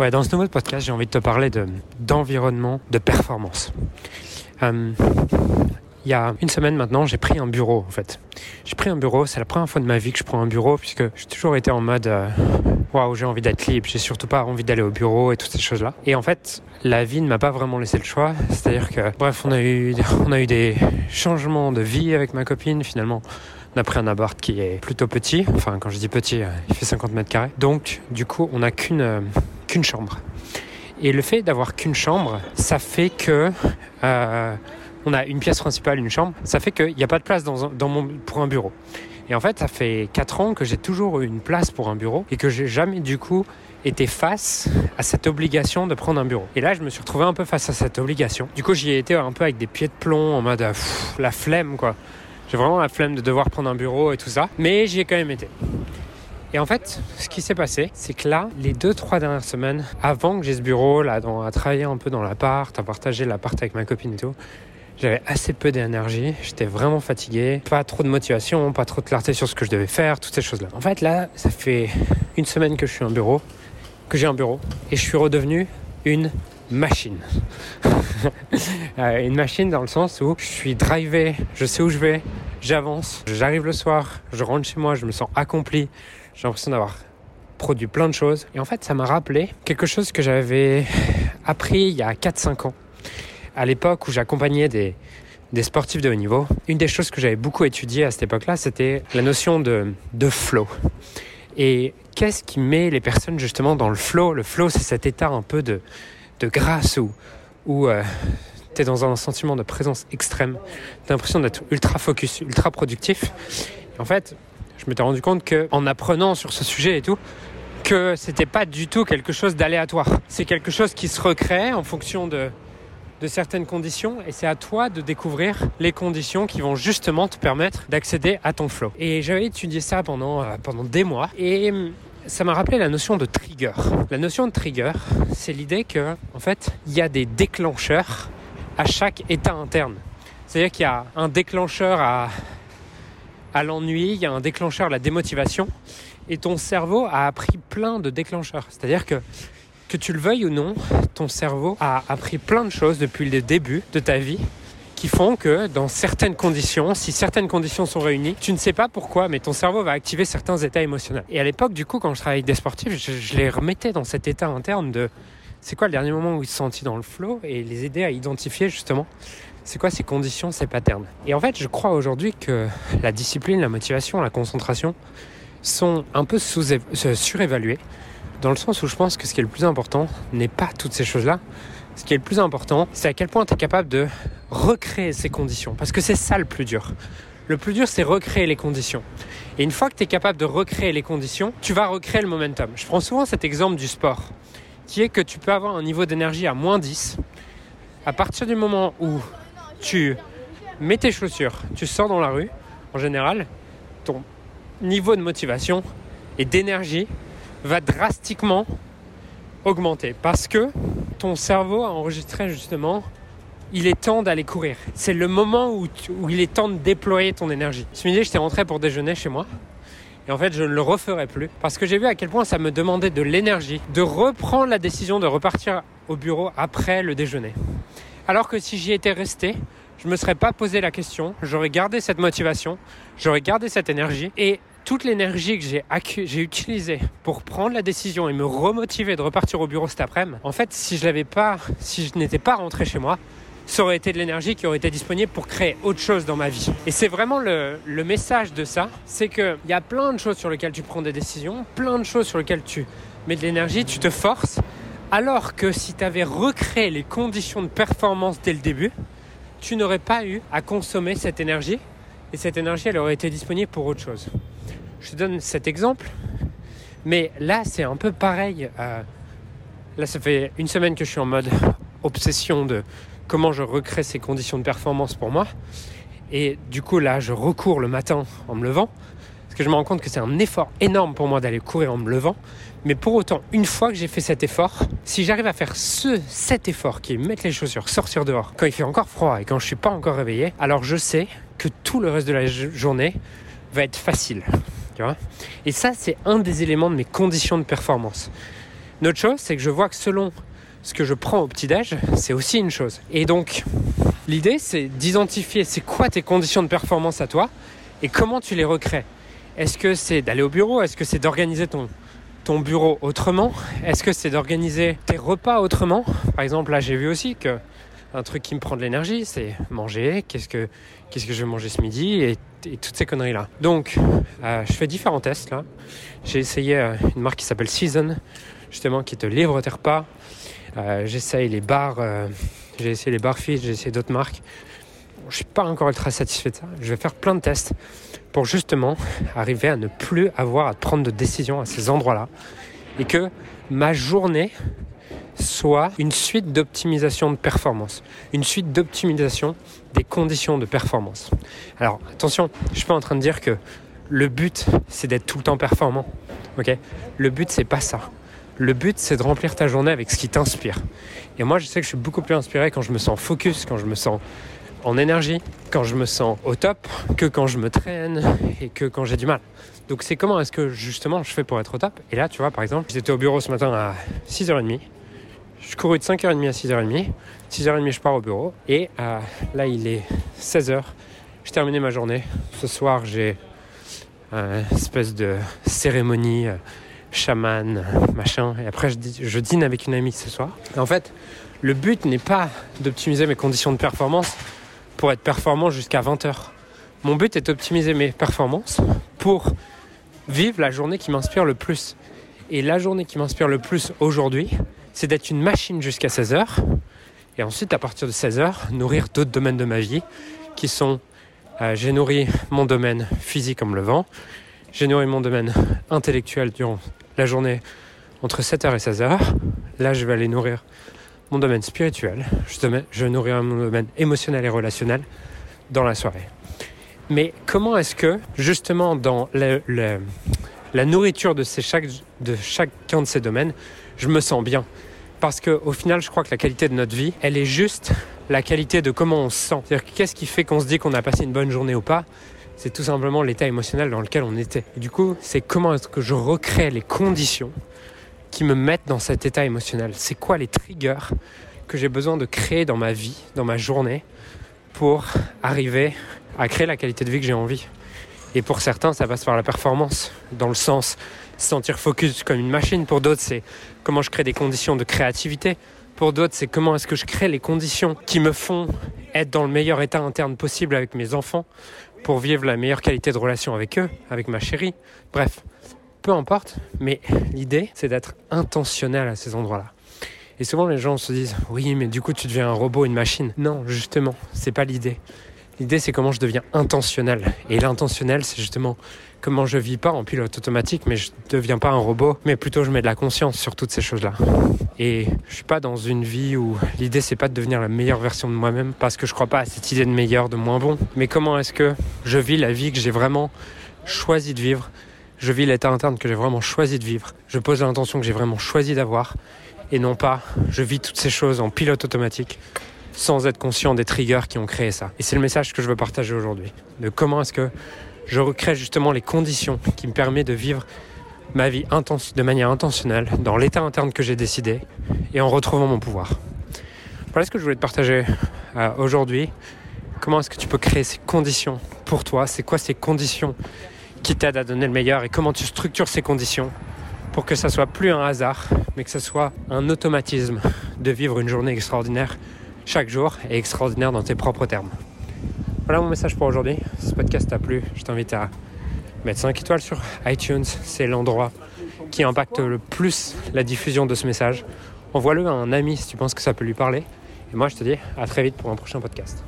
Ouais, dans ce nouveau podcast, j'ai envie de te parler de, d'environnement, de performance. Euh, il y a une semaine maintenant, j'ai pris un bureau en fait. J'ai pris un bureau, c'est la première fois de ma vie que je prends un bureau puisque j'ai toujours été en mode euh, waouh, j'ai envie d'être libre, j'ai surtout pas envie d'aller au bureau et toutes ces choses-là. Et en fait, la vie ne m'a pas vraiment laissé le choix, c'est-à-dire que bref, on a eu on a eu des changements de vie avec ma copine finalement. On a pris un appart qui est plutôt petit, enfin quand je dis petit, euh, il fait 50 mètres carrés. Donc du coup, on n'a qu'une euh, chambre. Et le fait d'avoir qu'une chambre, ça fait que euh, on a une pièce principale, une chambre. Ça fait qu'il n'y a pas de place dans, dans mon, pour un bureau. Et en fait, ça fait 4 ans que j'ai toujours eu une place pour un bureau et que j'ai jamais du coup été face à cette obligation de prendre un bureau. Et là, je me suis retrouvé un peu face à cette obligation. Du coup, j'y ai été un peu avec des pieds de plomb en mode la flemme quoi. J'ai vraiment la flemme de devoir prendre un bureau et tout ça. Mais j'y ai quand même été. Et en fait, ce qui s'est passé, c'est que là, les deux, trois dernières semaines, avant que j'ai ce bureau, là, à travailler un peu dans l'appart, à partager l'appart avec ma copine et tout, j'avais assez peu d'énergie, j'étais vraiment fatigué, pas trop de motivation, pas trop de clarté sur ce que je devais faire, toutes ces choses-là. En fait, là, ça fait une semaine que je suis un bureau, que j'ai un bureau, et je suis redevenu une machine. une machine dans le sens où je suis drivé, je sais où je vais, j'avance, j'arrive le soir, je rentre chez moi, je me sens accompli, j'ai l'impression d'avoir produit plein de choses. Et en fait, ça m'a rappelé quelque chose que j'avais appris il y a 4-5 ans. À l'époque où j'accompagnais des, des sportifs de haut niveau, une des choses que j'avais beaucoup étudiées à cette époque-là, c'était la notion de, de flow. Et qu'est-ce qui met les personnes justement dans le flow? Le flow, c'est cet état un peu de, de grâce où, où euh, tu es dans un sentiment de présence extrême. Tu as l'impression d'être ultra focus, ultra productif. Et en fait, je m'étais rendu compte que en apprenant sur ce sujet et tout, que c'était pas du tout quelque chose d'aléatoire. C'est quelque chose qui se recrée en fonction de, certaines conditions et c'est à toi de découvrir les conditions qui vont justement te permettre d'accéder à ton flow. Et j'avais étudié ça pendant, euh, pendant des mois et hum, ça m'a rappelé la notion de trigger. La notion de trigger, c'est l'idée que en fait, il y a des déclencheurs à chaque état interne. C'est-à-dire qu'il y a un déclencheur à à l'ennui, il y a un déclencheur la démotivation. Et ton cerveau a appris plein de déclencheurs. C'est-à-dire que, que tu le veuilles ou non, ton cerveau a appris plein de choses depuis le début de ta vie qui font que dans certaines conditions, si certaines conditions sont réunies, tu ne sais pas pourquoi, mais ton cerveau va activer certains états émotionnels. Et à l'époque, du coup, quand je travaillais avec des sportifs, je, les remettais dans cet état interne de c'est quoi le dernier moment où ils se sentaient dans le flow et les aider à identifier justement c'est quoi ces conditions, ces patterns? Et en fait, je crois aujourd'hui que la discipline, la motivation, la concentration sont un peu sous surévaluées, dans le sens où je pense que ce qui est le plus important n'est pas toutes ces choses-là. Ce qui est le plus important, c'est à quel point tu es capable de recréer ces conditions. Parce que c'est ça le plus dur. Le plus dur, c'est recréer les conditions. Et une fois que tu es capable de recréer les conditions, tu vas recréer le momentum. Je prends souvent cet exemple du sport, qui est que tu peux avoir un niveau d'énergie à moins 10. À partir du moment où tu mets tes chaussures, tu sors dans la rue, en général, ton niveau de motivation et d'énergie va drastiquement augmenter parce que ton cerveau a enregistré justement il est temps d'aller courir. C'est le moment où, où, il est temps de déployer ton énergie. Ce midi, j'étais rentré pour déjeuner chez moi. Et en fait, je ne le referai plus parce que j'ai vu à quel point ça me demandait de l'énergie de reprendre la décision de repartir au bureau après le déjeuner. Alors que si j'y étais resté, je me serais pas posé la question, j'aurais gardé cette motivation, j'aurais gardé cette énergie et toute l'énergie que j'ai, j'ai utilisée pour prendre la décision et me remotiver de repartir au bureau cet après-midi, en fait, si je l'avais pas, si je n'étais pas rentré chez moi, ça aurait été de l'énergie qui aurait été disponible pour créer autre chose dans ma vie. Et c'est vraiment le, le, message de ça, c'est qu'il y a plein de choses sur lesquelles tu prends des décisions, plein de choses sur lesquelles tu mets de l'énergie, tu te forces, alors que si tu avais recréé les conditions de performance dès le début, tu n'aurais pas eu à consommer cette énergie et cette énergie, elle aurait été disponible pour autre chose. Je te donne cet exemple, mais là, c'est un peu pareil. Euh, là, ça fait une semaine que je suis en mode obsession de comment je recrée ces conditions de performance pour moi. Et du coup, là, je recours le matin en me levant. Parce que je me rends compte que c'est un effort énorme pour moi d'aller courir en me levant. Mais pour autant, une fois que j'ai fait cet effort, si j'arrive à faire ce, cet effort qui est mettre les chaussures, sortir dehors, quand il fait encore froid et quand je suis pas encore réveillé, alors je sais que tout le reste de la journée va être facile. Tu vois? Et ça, c'est un des éléments de mes conditions de performance. Une autre chose, c'est que je vois que selon ce que je prends au petit-déj, c'est aussi une chose. Et donc, l'idée, c'est d'identifier c'est quoi tes conditions de performance à toi et comment tu les recrées. Est-ce que c'est d'aller au bureau? Est-ce que c'est d'organiser ton, bureau autrement? Est-ce que c'est d'organiser tes repas autrement? Par exemple, là, j'ai vu aussi que un truc qui me prend de l'énergie, c'est manger. Qu'est-ce que, qu'est-ce que je vais manger ce midi? Et, toutes ces conneries-là. Donc, euh, je fais différents tests là. J'ai essayé euh, une marque qui s'appelle Season, justement, qui te livre tes repas. Euh, j'essaye les bars, j'ai essayé les bars j'ai essayé d'autres marques. Je suis pas encore ultra satisfait de ça. Je vais faire plein de tests pour justement arriver à ne plus avoir à prendre de décisions à ces endroits-là et que ma journée soit une suite d'optimisation de performance, une suite d'optimisation des conditions de performance. Alors attention, je suis pas en train de dire que le but c'est d'être tout le temps performant. Ok? Le but c'est pas ça. Le but c'est de remplir ta journée avec ce qui t'inspire. Et moi je sais que je suis beaucoup plus inspiré quand je me sens focus, quand je me sens en énergie, quand je me sens au top, que quand je me traîne et que quand j'ai du mal. Donc c'est comment est-ce que justement je fais pour être au top? Et là tu vois par exemple, j'étais au bureau ce matin à 6h30 je cours de 5h30 à 6h30. 6h30, je pars au bureau. Et euh, là, il est 16h. J'ai terminé ma journée. Ce soir, j'ai une espèce de cérémonie euh, chaman, machin. Et après, je, dîne avec une amie ce soir. en fait, le but n'est pas d'optimiser mes conditions de performance pour être performant jusqu'à 20h. Mon but est d'optimiser mes performances pour vivre la journée qui m'inspire le plus. Et la journée qui m'inspire le plus aujourd'hui, c'est d'être une machine jusqu'à 16h. Et ensuite, à partir de 16h, nourrir d'autres domaines de ma vie qui sont euh, j'ai nourri mon domaine physique comme le vent, j'ai nourri mon domaine intellectuel durant la journée entre 7h et 16h. Là, je vais aller nourrir mon domaine spirituel, je, je nourrir mon domaine émotionnel et relationnel dans la soirée. Mais comment est-ce que, justement, dans la nourriture de, ces de chacun de ces domaines, je me sens bien? Parce qu'au final, je crois que la qualité de notre vie, elle est juste la qualité de comment on se sent. C'est-à-dire qu'est-ce qui fait qu'on se dit qu'on a passé une bonne journée ou pas? C'est tout simplement l'état émotionnel dans lequel on était. Du coup, c'est comment est-ce que je recrée les conditions qui me mettent dans cet état émotionnel. C'est quoi les triggers que j'ai besoin de créer dans ma vie, dans ma journée, pour arriver à créer la qualité de vie que j'ai envie? Et pour certains, ça passe par la performance, dans le sens se sentir focus comme une machine. Pour d'autres, c'est comment je crée des conditions de créativité. Pour d'autres, c'est comment est-ce que je crée les conditions qui me font être dans le meilleur état interne possible avec mes enfants pour vivre la meilleure qualité de relation avec eux, avec ma chérie. Bref, peu importe, mais l'idée, c'est d'être intentionnel à ces endroits-là. Et souvent, les gens se disent Oui, mais du coup, tu deviens un robot, une machine. Non, justement, c'est pas l'idée. L'idée, c'est comment je deviens intentionnel. Et l'intentionnel, c'est justement comment je vis pas en pilote automatique, mais je deviens pas un robot, mais plutôt je mets de la conscience sur toutes ces choses-là. Et je suis pas dans une vie où l'idée, c'est pas de devenir la meilleure version de moi-même, parce que je crois pas à cette idée de meilleur, de moins bon. Mais comment est-ce que je vis la vie que j'ai vraiment choisi de vivre Je vis l'état interne que j'ai vraiment choisi de vivre. Je pose l'intention que j'ai vraiment choisi d'avoir. Et non pas, je vis toutes ces choses en pilote automatique sans être conscient des triggers qui ont créé ça. Et c'est le message que je veux partager aujourd'hui. De comment est-ce que je recrée justement les conditions qui me permettent de vivre ma vie de manière intentionnelle, dans l'état interne que j'ai décidé, et en retrouvant mon pouvoir. Voilà ce que je voulais te partager euh, aujourd'hui. Comment est-ce que tu peux créer ces conditions pour toi? C'est quoi ces conditions qui t'aident à donner le meilleur et comment tu structures ces conditions pour que ça soit plus un hasard, mais que ça soit un automatisme de vivre une journée extraordinaire chaque jour est extraordinaire dans tes propres termes. Voilà mon message pour aujourd'hui. Si ce podcast t'a plu, je t'invite à mettre 5 étoiles sur iTunes. C'est l'endroit qui impacte le plus la diffusion de ce message. Envoie-le à un ami si tu penses que ça peut lui parler. Et moi, je te dis à très vite pour un prochain podcast.